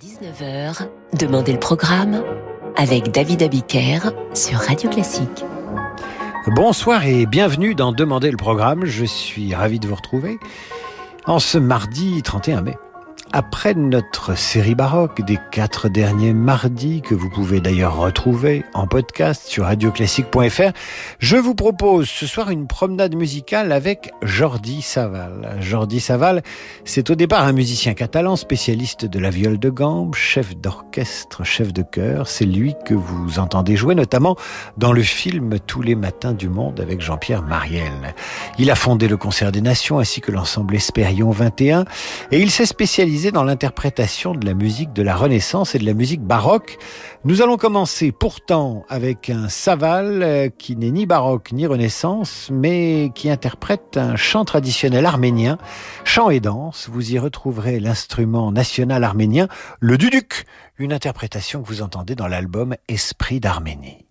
19h, Demandez le programme avec David Abiker sur Radio Classique. Bonsoir et bienvenue dans Demandez le programme. Je suis ravi de vous retrouver en ce mardi 31 mai. Après notre série baroque des quatre derniers mardis, que vous pouvez d'ailleurs retrouver en podcast sur radioclassique.fr, je vous propose ce soir une promenade musicale avec Jordi Saval. Jordi Saval, c'est au départ un musicien catalan spécialiste de la viole de gambe, chef d'orchestre, chef de chœur. C'est lui que vous entendez jouer notamment dans le film Tous les matins du monde avec Jean-Pierre Mariel. Il a fondé le Concert des Nations ainsi que l'ensemble Espérion 21 et il s'est spécialisé dans l'interprétation de la musique de la Renaissance et de la musique baroque. Nous allons commencer pourtant avec un Saval euh, qui n'est ni baroque ni Renaissance, mais qui interprète un chant traditionnel arménien, chant et danse. Vous y retrouverez l'instrument national arménien, le duduk, une interprétation que vous entendez dans l'album Esprit d'Arménie.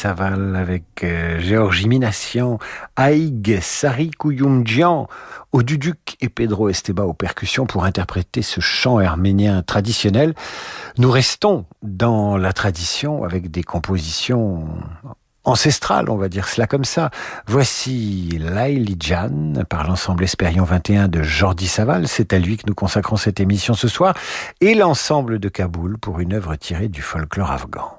Saval avec euh, Géorgie Minassian, Aïg Sari Kouyumdjian au et Pedro Esteba aux percussions pour interpréter ce chant arménien traditionnel. Nous restons dans la tradition avec des compositions ancestrales, on va dire cela comme ça. Voici Laili Jan par l'ensemble Espérion 21 de Jordi Saval. C'est à lui que nous consacrons cette émission ce soir et l'ensemble de Kaboul pour une œuvre tirée du folklore afghan.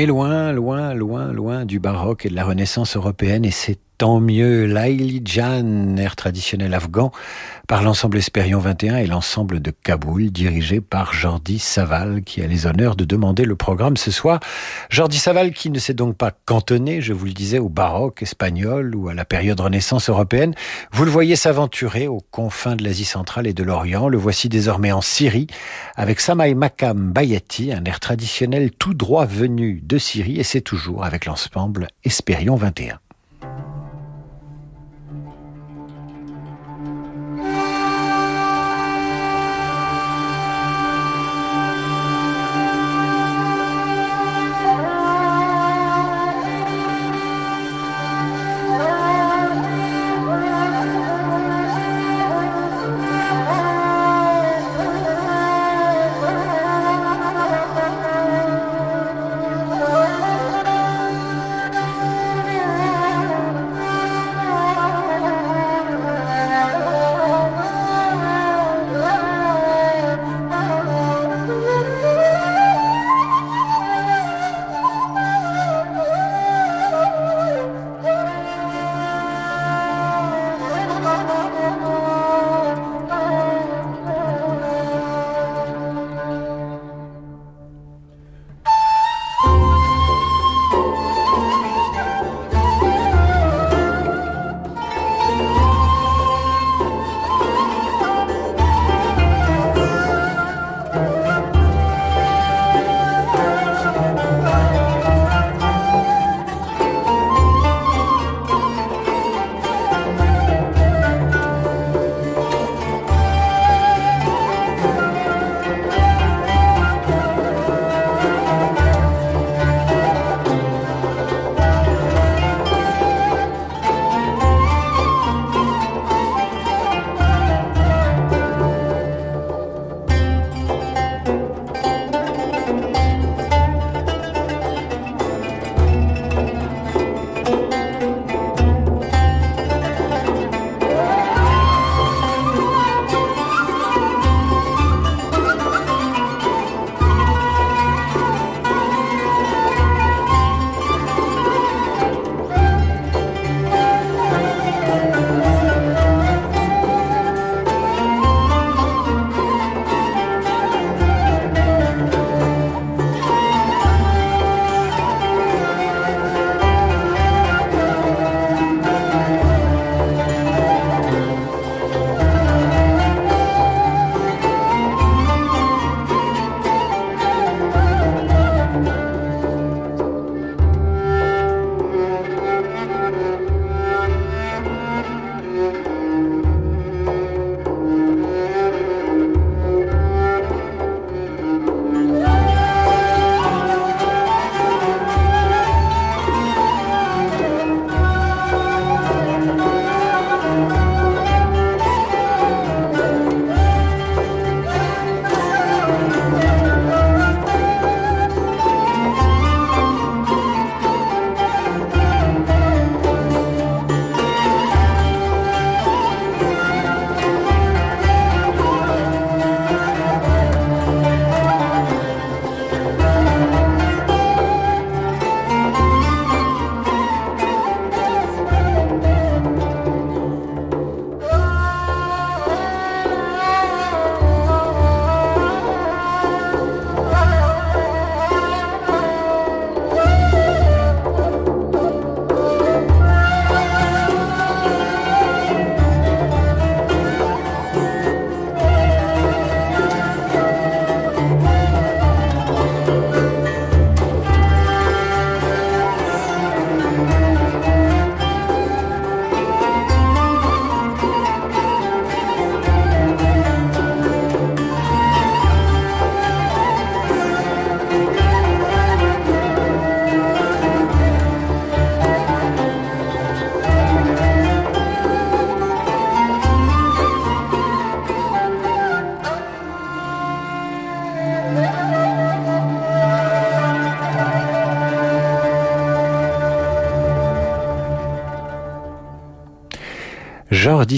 Est loin, loin, loin, loin du baroque et de la Renaissance européenne et c'est tant mieux. Laili Jan, air traditionnel afghan, par l'ensemble Espérion 21 et l'ensemble de Kaboul, dirigé par Jordi Saval, qui a les honneurs de demander le programme ce soir. Jordi Saval qui ne s'est donc pas cantonné, je vous le disais, au baroque espagnol ou à la période Renaissance européenne. Vous le voyez s'aventurer aux confins de l'Asie centrale et de l'Orient. Le voici désormais en Syrie, avec Samay Makam Bayati, un air traditionnel tout droit venu de Syrie, et c'est toujours avec l'ensemble Espérion 21.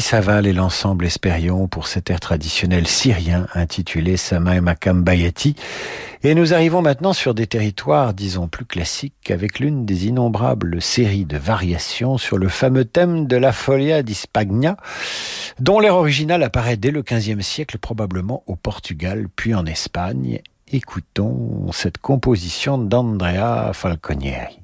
Jordi et l'ensemble Espérion pour cet air traditionnel syrien intitulé Sama Bayati. Et nous arrivons maintenant sur des territoires, disons, plus classiques avec l'une des innombrables séries de variations sur le fameux thème de la Folia di Spagna, dont l'air original apparaît dès le XVe siècle probablement au Portugal puis en Espagne. Écoutons cette composition d'Andrea Falconieri.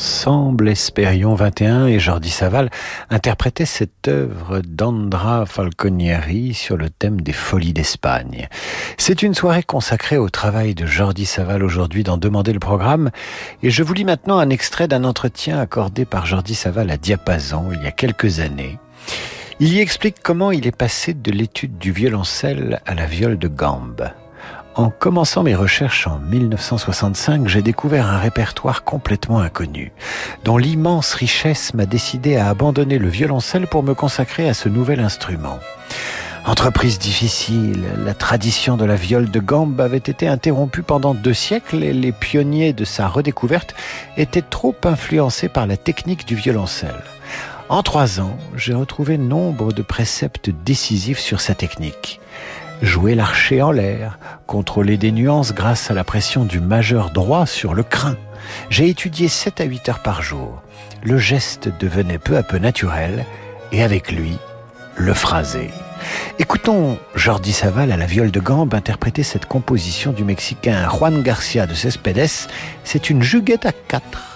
L'ensemble Espérion 21 et Jordi Saval interprétaient cette œuvre d'Andra Falconieri sur le thème des folies d'Espagne. C'est une soirée consacrée au travail de Jordi Saval aujourd'hui dans Demander le programme et je vous lis maintenant un extrait d'un entretien accordé par Jordi Saval à Diapason il y a quelques années. Il y explique comment il est passé de l'étude du violoncelle à la viole de gambe. En commençant mes recherches en 1965, j'ai découvert un répertoire complètement inconnu, dont l'immense richesse m'a décidé à abandonner le violoncelle pour me consacrer à ce nouvel instrument. Entreprise difficile, la tradition de la viole de gambe avait été interrompue pendant deux siècles et les pionniers de sa redécouverte étaient trop influencés par la technique du violoncelle. En trois ans, j'ai retrouvé nombre de préceptes décisifs sur sa technique. Jouer l'archer en l'air, contrôler des nuances grâce à la pression du majeur droit sur le crin. J'ai étudié 7 à 8 heures par jour. Le geste devenait peu à peu naturel et avec lui, le phrasé. Écoutons Jordi Saval à la viole de gambe interpréter cette composition du Mexicain Juan Garcia de Cespedes. C'est une juguette à quatre.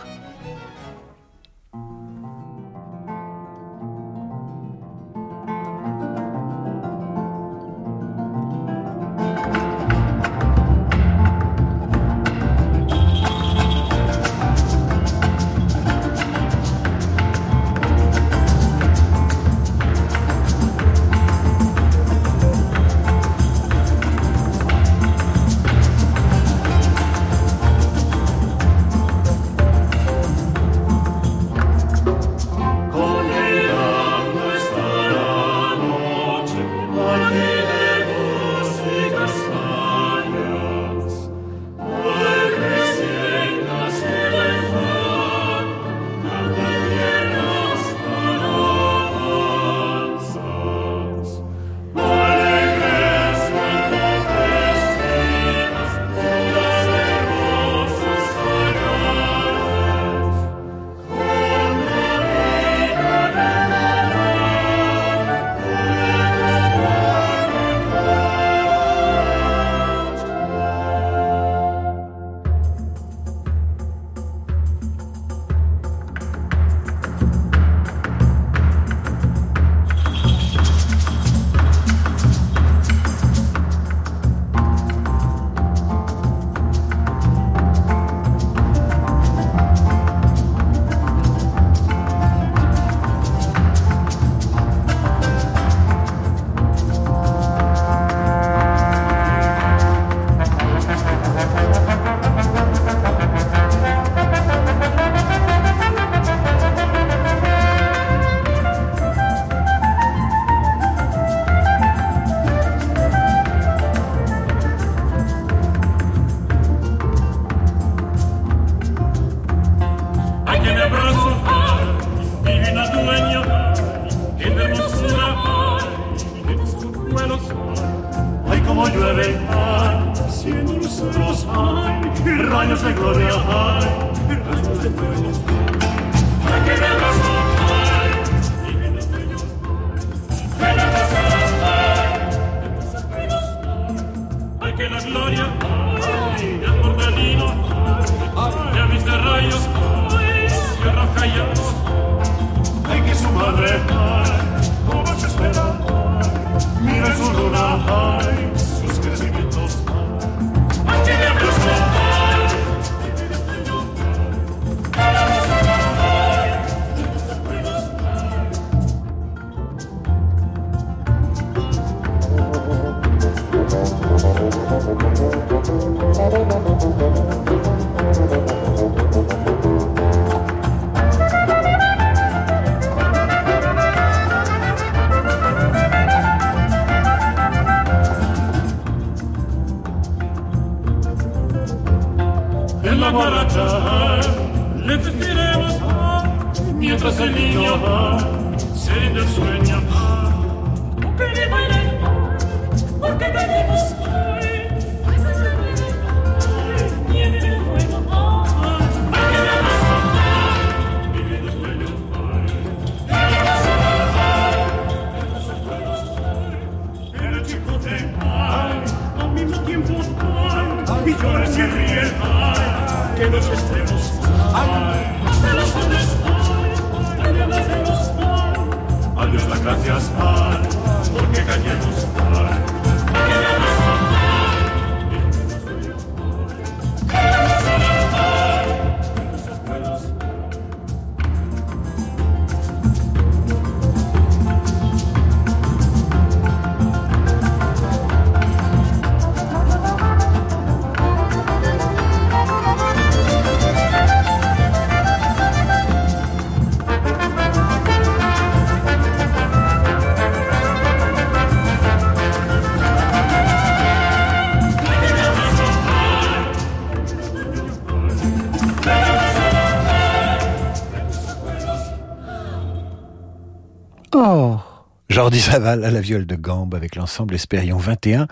Jordi Saval à la viole de gambe avec l'ensemble Espérion 21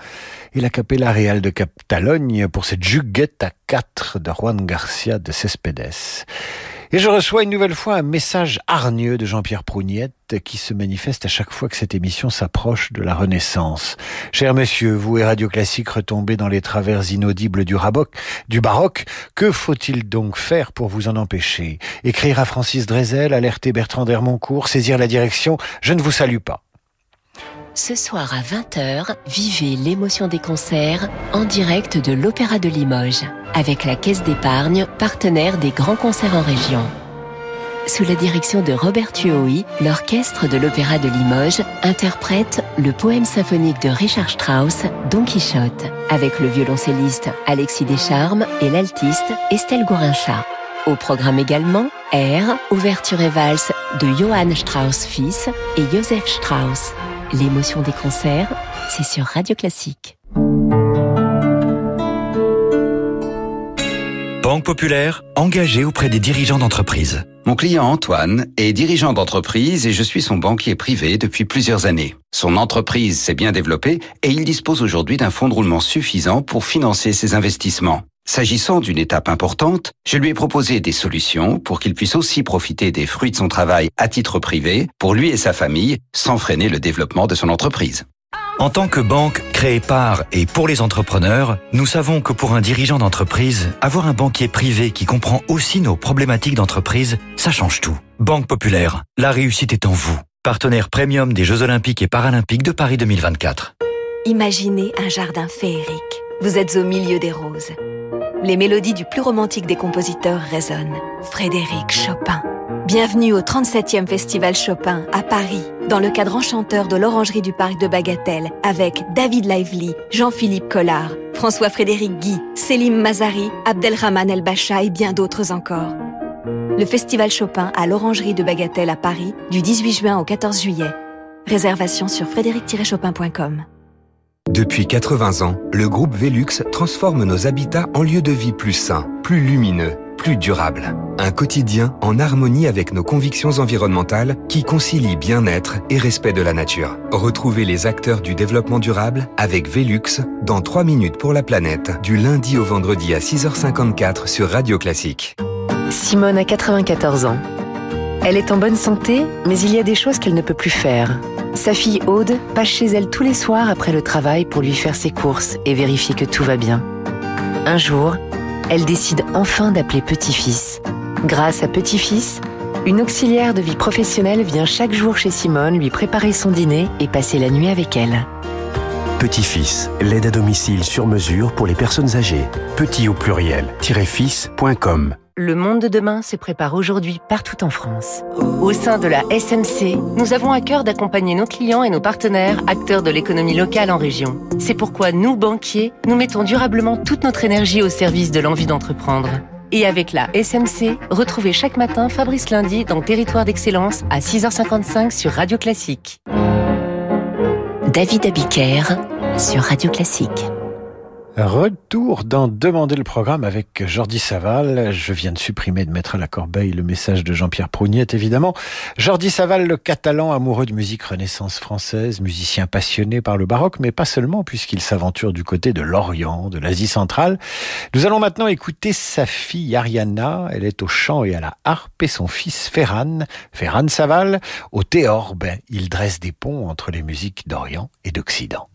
et la Capella Real de Catalogne pour cette juguette à quatre de Juan Garcia de Cespedes. Et je reçois une nouvelle fois un message hargneux de Jean-Pierre Prougnette qui se manifeste à chaque fois que cette émission s'approche de la Renaissance. Cher monsieur, vous et Radio Classique retombez dans les travers inaudibles du, raboc, du baroque, que faut-il donc faire pour vous en empêcher? Écrire à Francis Drezel, alerter Bertrand d'Hermoncourt, saisir la direction Je ne vous salue pas. Ce soir à 20h, vivez l'émotion des concerts en direct de l'Opéra de Limoges avec la Caisse d'épargne, partenaire des grands concerts en région. Sous la direction de Robert Tuohi, l'orchestre de l'Opéra de Limoges interprète le poème symphonique de Richard Strauss, Don Quichotte, avec le violoncelliste Alexis Descharmes et l'altiste Estelle Gourincha. Au programme également, Air, ouverture et valse de Johann Strauss fils et Joseph Strauss. L'émotion des concerts, c'est sur Radio Classique. Banque Populaire, engagée auprès des dirigeants d'entreprise. Mon client Antoine est dirigeant d'entreprise et je suis son banquier privé depuis plusieurs années. Son entreprise s'est bien développée et il dispose aujourd'hui d'un fonds de roulement suffisant pour financer ses investissements. S'agissant d'une étape importante, je lui ai proposé des solutions pour qu'il puisse aussi profiter des fruits de son travail à titre privé, pour lui et sa famille, sans freiner le développement de son entreprise. En tant que banque créée par et pour les entrepreneurs, nous savons que pour un dirigeant d'entreprise, avoir un banquier privé qui comprend aussi nos problématiques d'entreprise, ça change tout. Banque Populaire, la réussite est en vous. Partenaire premium des Jeux Olympiques et Paralympiques de Paris 2024. Imaginez un jardin féerique. Vous êtes au milieu des roses les mélodies du plus romantique des compositeurs résonnent. Frédéric Chopin. Bienvenue au 37e Festival Chopin à Paris, dans le cadre enchanteur de l'Orangerie du Parc de Bagatelle, avec David Lively, Jean-Philippe Collard, François-Frédéric Guy, Selim Mazari, Abdelrahman El Bacha et bien d'autres encore. Le Festival Chopin à l'Orangerie de Bagatelle à Paris, du 18 juin au 14 juillet. Réservation sur frédéric-chopin.com. Depuis 80 ans, le groupe Velux transforme nos habitats en lieux de vie plus sains, plus lumineux, plus durables. Un quotidien en harmonie avec nos convictions environnementales qui concilient bien-être et respect de la nature. Retrouvez les acteurs du développement durable avec Velux dans 3 minutes pour la planète, du lundi au vendredi à 6h54 sur Radio Classique. Simone a 94 ans. Elle est en bonne santé, mais il y a des choses qu'elle ne peut plus faire sa fille Aude passe chez elle tous les soirs après le travail pour lui faire ses courses et vérifier que tout va bien. Un jour, elle décide enfin d'appeler Petit-Fils. Grâce à Petit-Fils, une auxiliaire de vie professionnelle vient chaque jour chez Simone lui préparer son dîner et passer la nuit avec elle. Petit-Fils, l'aide à domicile sur mesure pour les personnes âgées. Petit au pluriel, fils.com. Le monde de demain se prépare aujourd'hui partout en France. Au sein de la SMC, nous avons à cœur d'accompagner nos clients et nos partenaires, acteurs de l'économie locale en région. C'est pourquoi nous, banquiers, nous mettons durablement toute notre énergie au service de l'envie d'entreprendre. Et avec la SMC, retrouvez chaque matin Fabrice Lundi dans Territoire d'Excellence à 6h55 sur Radio Classique. David Abiker sur Radio Classique. Retour dans Demander le programme avec Jordi Saval. Je viens de supprimer de mettre à la corbeille le message de Jean-Pierre Prougnette, évidemment. Jordi Saval, le catalan amoureux de musique renaissance française, musicien passionné par le baroque, mais pas seulement, puisqu'il s'aventure du côté de l'Orient, de l'Asie centrale. Nous allons maintenant écouter sa fille Ariana. Elle est au chant et à la harpe et son fils Ferran, Ferran Saval, au théorbe. Il dresse des ponts entre les musiques d'Orient et d'Occident.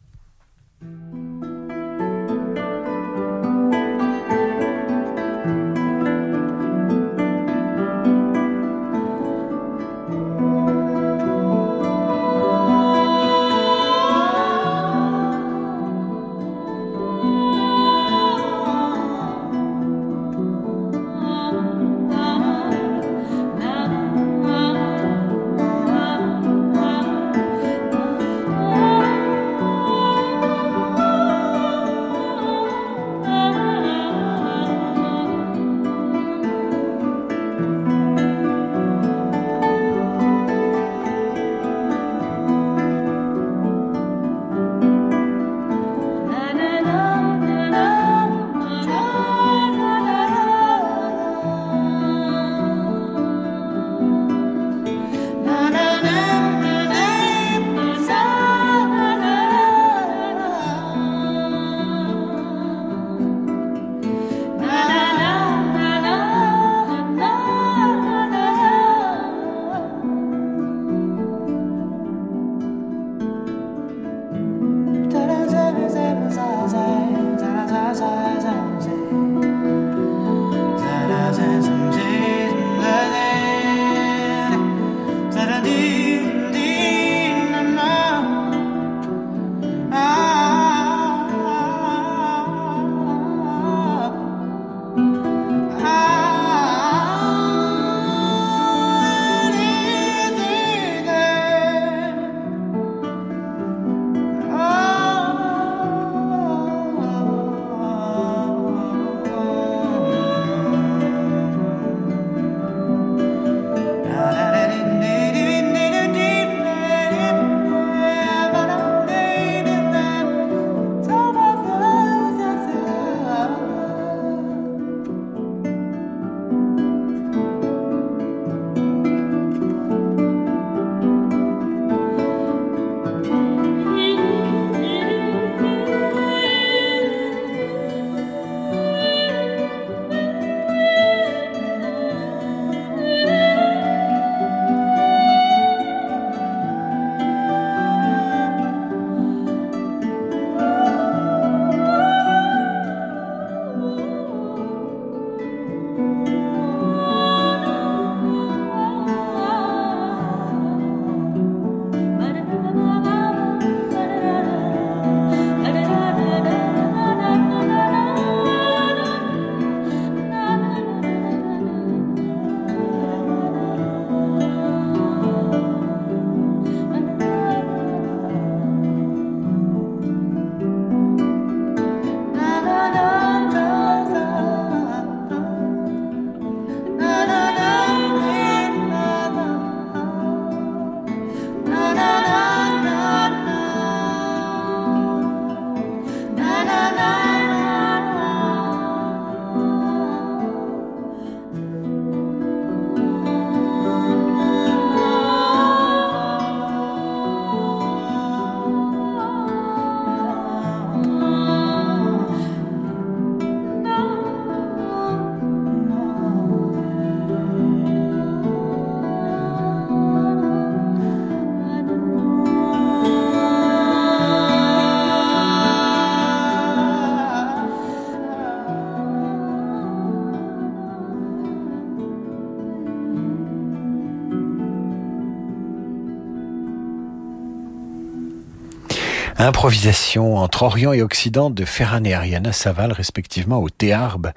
Improvisation entre Orient et Occident de Ferran et Ariana Saval, respectivement au théarbe,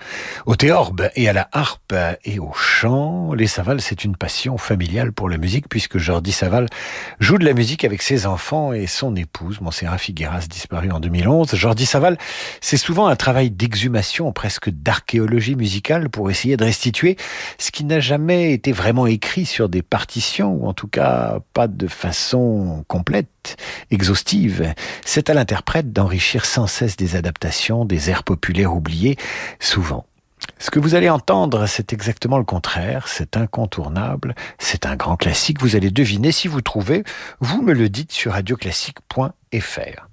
au théorbe et à la harpe et au chant. Les Saval, c'est une passion familiale pour la musique puisque Jordi Saval joue de la musique avec ses enfants et son épouse, Montserrat Figueras, disparue en 2011. Jordi Saval, c'est souvent un travail d'exhumation, presque d'archéologie musicale pour essayer de restituer ce qui n'a jamais été vraiment écrit sur des partitions, ou en tout cas pas de façon complète, exhaustive. C'est à l'interprète d'enrichir sans cesse des adaptations, des airs populaires oubliés, souvent. Ce que vous allez entendre, c'est exactement le contraire, c'est incontournable, c'est un grand classique, vous allez deviner si vous trouvez, vous me le dites sur radioclassique.fr.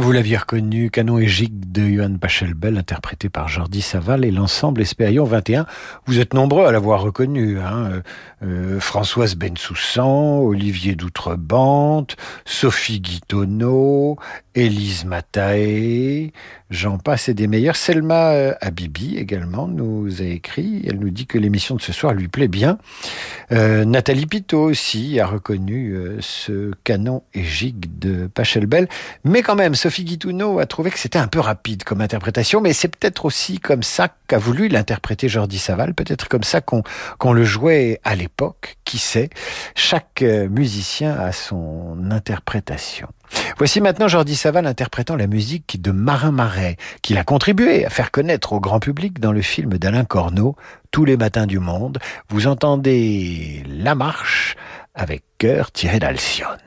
Vous l'aviez reconnu, Canon et Gigue de Johann Pachelbel, interprété par Jordi Saval et l'ensemble Espérion 21. Vous êtes nombreux à l'avoir reconnu. Hein euh, euh, Françoise Bensoussan, Olivier Doutrebante, Sophie Guitonneau, Élise Matae, j'en passe et des meilleurs. Selma euh, Habibi également nous a écrit. Elle nous dit que l'émission de ce soir lui plaît bien. Euh, Nathalie Pitot aussi a reconnu euh, ce canon et gigue de Pachelbel. Mais quand même, Sophie Guitouneau a trouvé que c'était un peu rapide comme interprétation. Mais c'est peut-être aussi comme ça qu'a voulu l'interpréter Jordi Saval. Peut-être comme ça qu'on qu'on le jouait à l'époque. Qui sait? Chaque musicien a son interprétation. Voici maintenant Jordi Saval interprétant la musique de Marin Marais, qu'il a contribué à faire connaître au grand public dans le film d'Alain Corneau, Tous les matins du monde. Vous entendez La Marche avec cœur tiré d'Alcyone.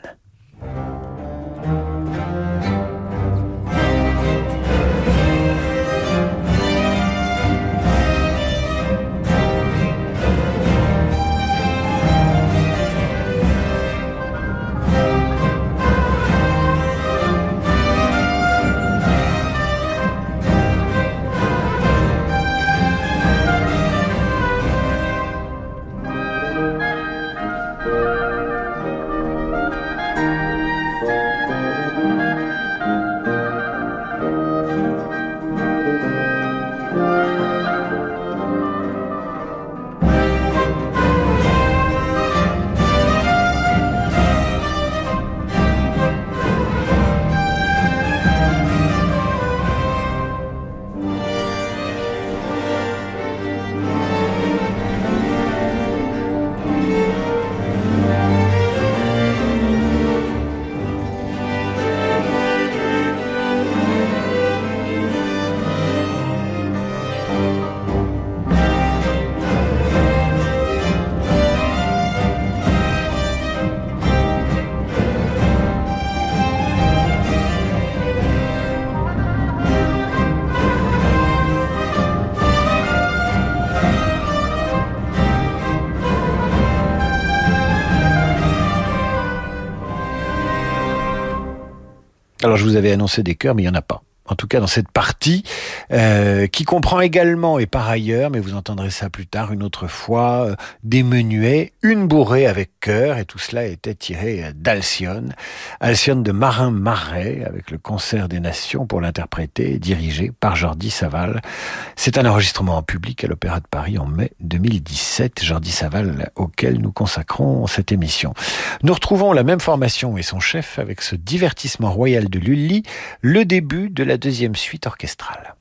Je vous avais annoncé des chœurs, mais il n'y en a pas en tout cas dans cette partie, euh, qui comprend également et par ailleurs, mais vous entendrez ça plus tard une autre fois, euh, des menuets, une bourrée avec cœur, et tout cela était tiré euh, d'Alcyone, Alcyone de Marin Marais, avec le concert des Nations pour l'interpréter, dirigé par Jordi Saval. C'est un enregistrement en public à l'Opéra de Paris en mai 2017, Jordi Saval, auquel nous consacrons cette émission. Nous retrouvons la même formation et son chef avec ce divertissement royal de Lully, le début de la deuxième suite orchestrale.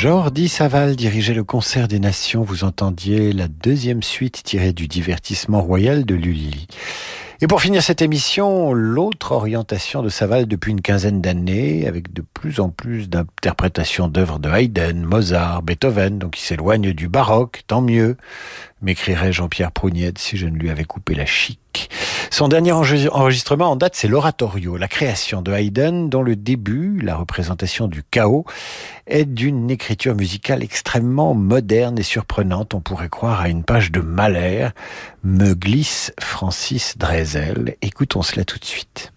Jordi Saval dirigeait le concert des nations. Vous entendiez la deuxième suite tirée du divertissement royal de Lully. Et pour finir cette émission, l'autre orientation de Saval depuis une quinzaine d'années, avec de plus en plus d'interprétations d'œuvres de Haydn, Mozart, Beethoven, donc il s'éloigne du baroque, tant mieux, m'écrirait Jean-Pierre Prougnette si je ne lui avais coupé la chic. Son dernier enregistrement en date, c'est l'oratorio, la création de Haydn, dont le début, la représentation du chaos, est d'une écriture musicale extrêmement moderne et surprenante. On pourrait croire à une page de Mahler, me glisse Francis Drezel. Écoutons cela tout de suite.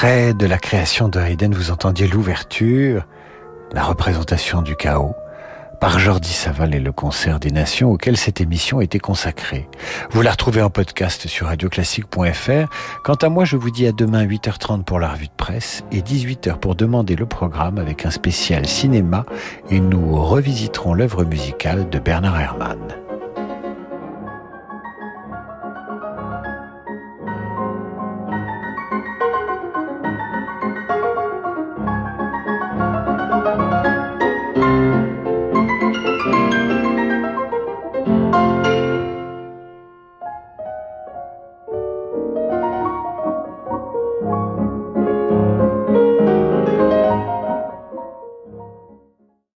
Extrait de la création de Haydn, vous entendiez l'ouverture, la représentation du chaos, par Jordi Saval et le concert des nations auquel cette émission était consacrée. Vous la retrouvez en podcast sur radioclassique.fr. Quant à moi, je vous dis à demain 8h30 pour la revue de presse et 18h pour demander le programme avec un spécial cinéma et nous revisiterons l'œuvre musicale de Bernard Herrmann.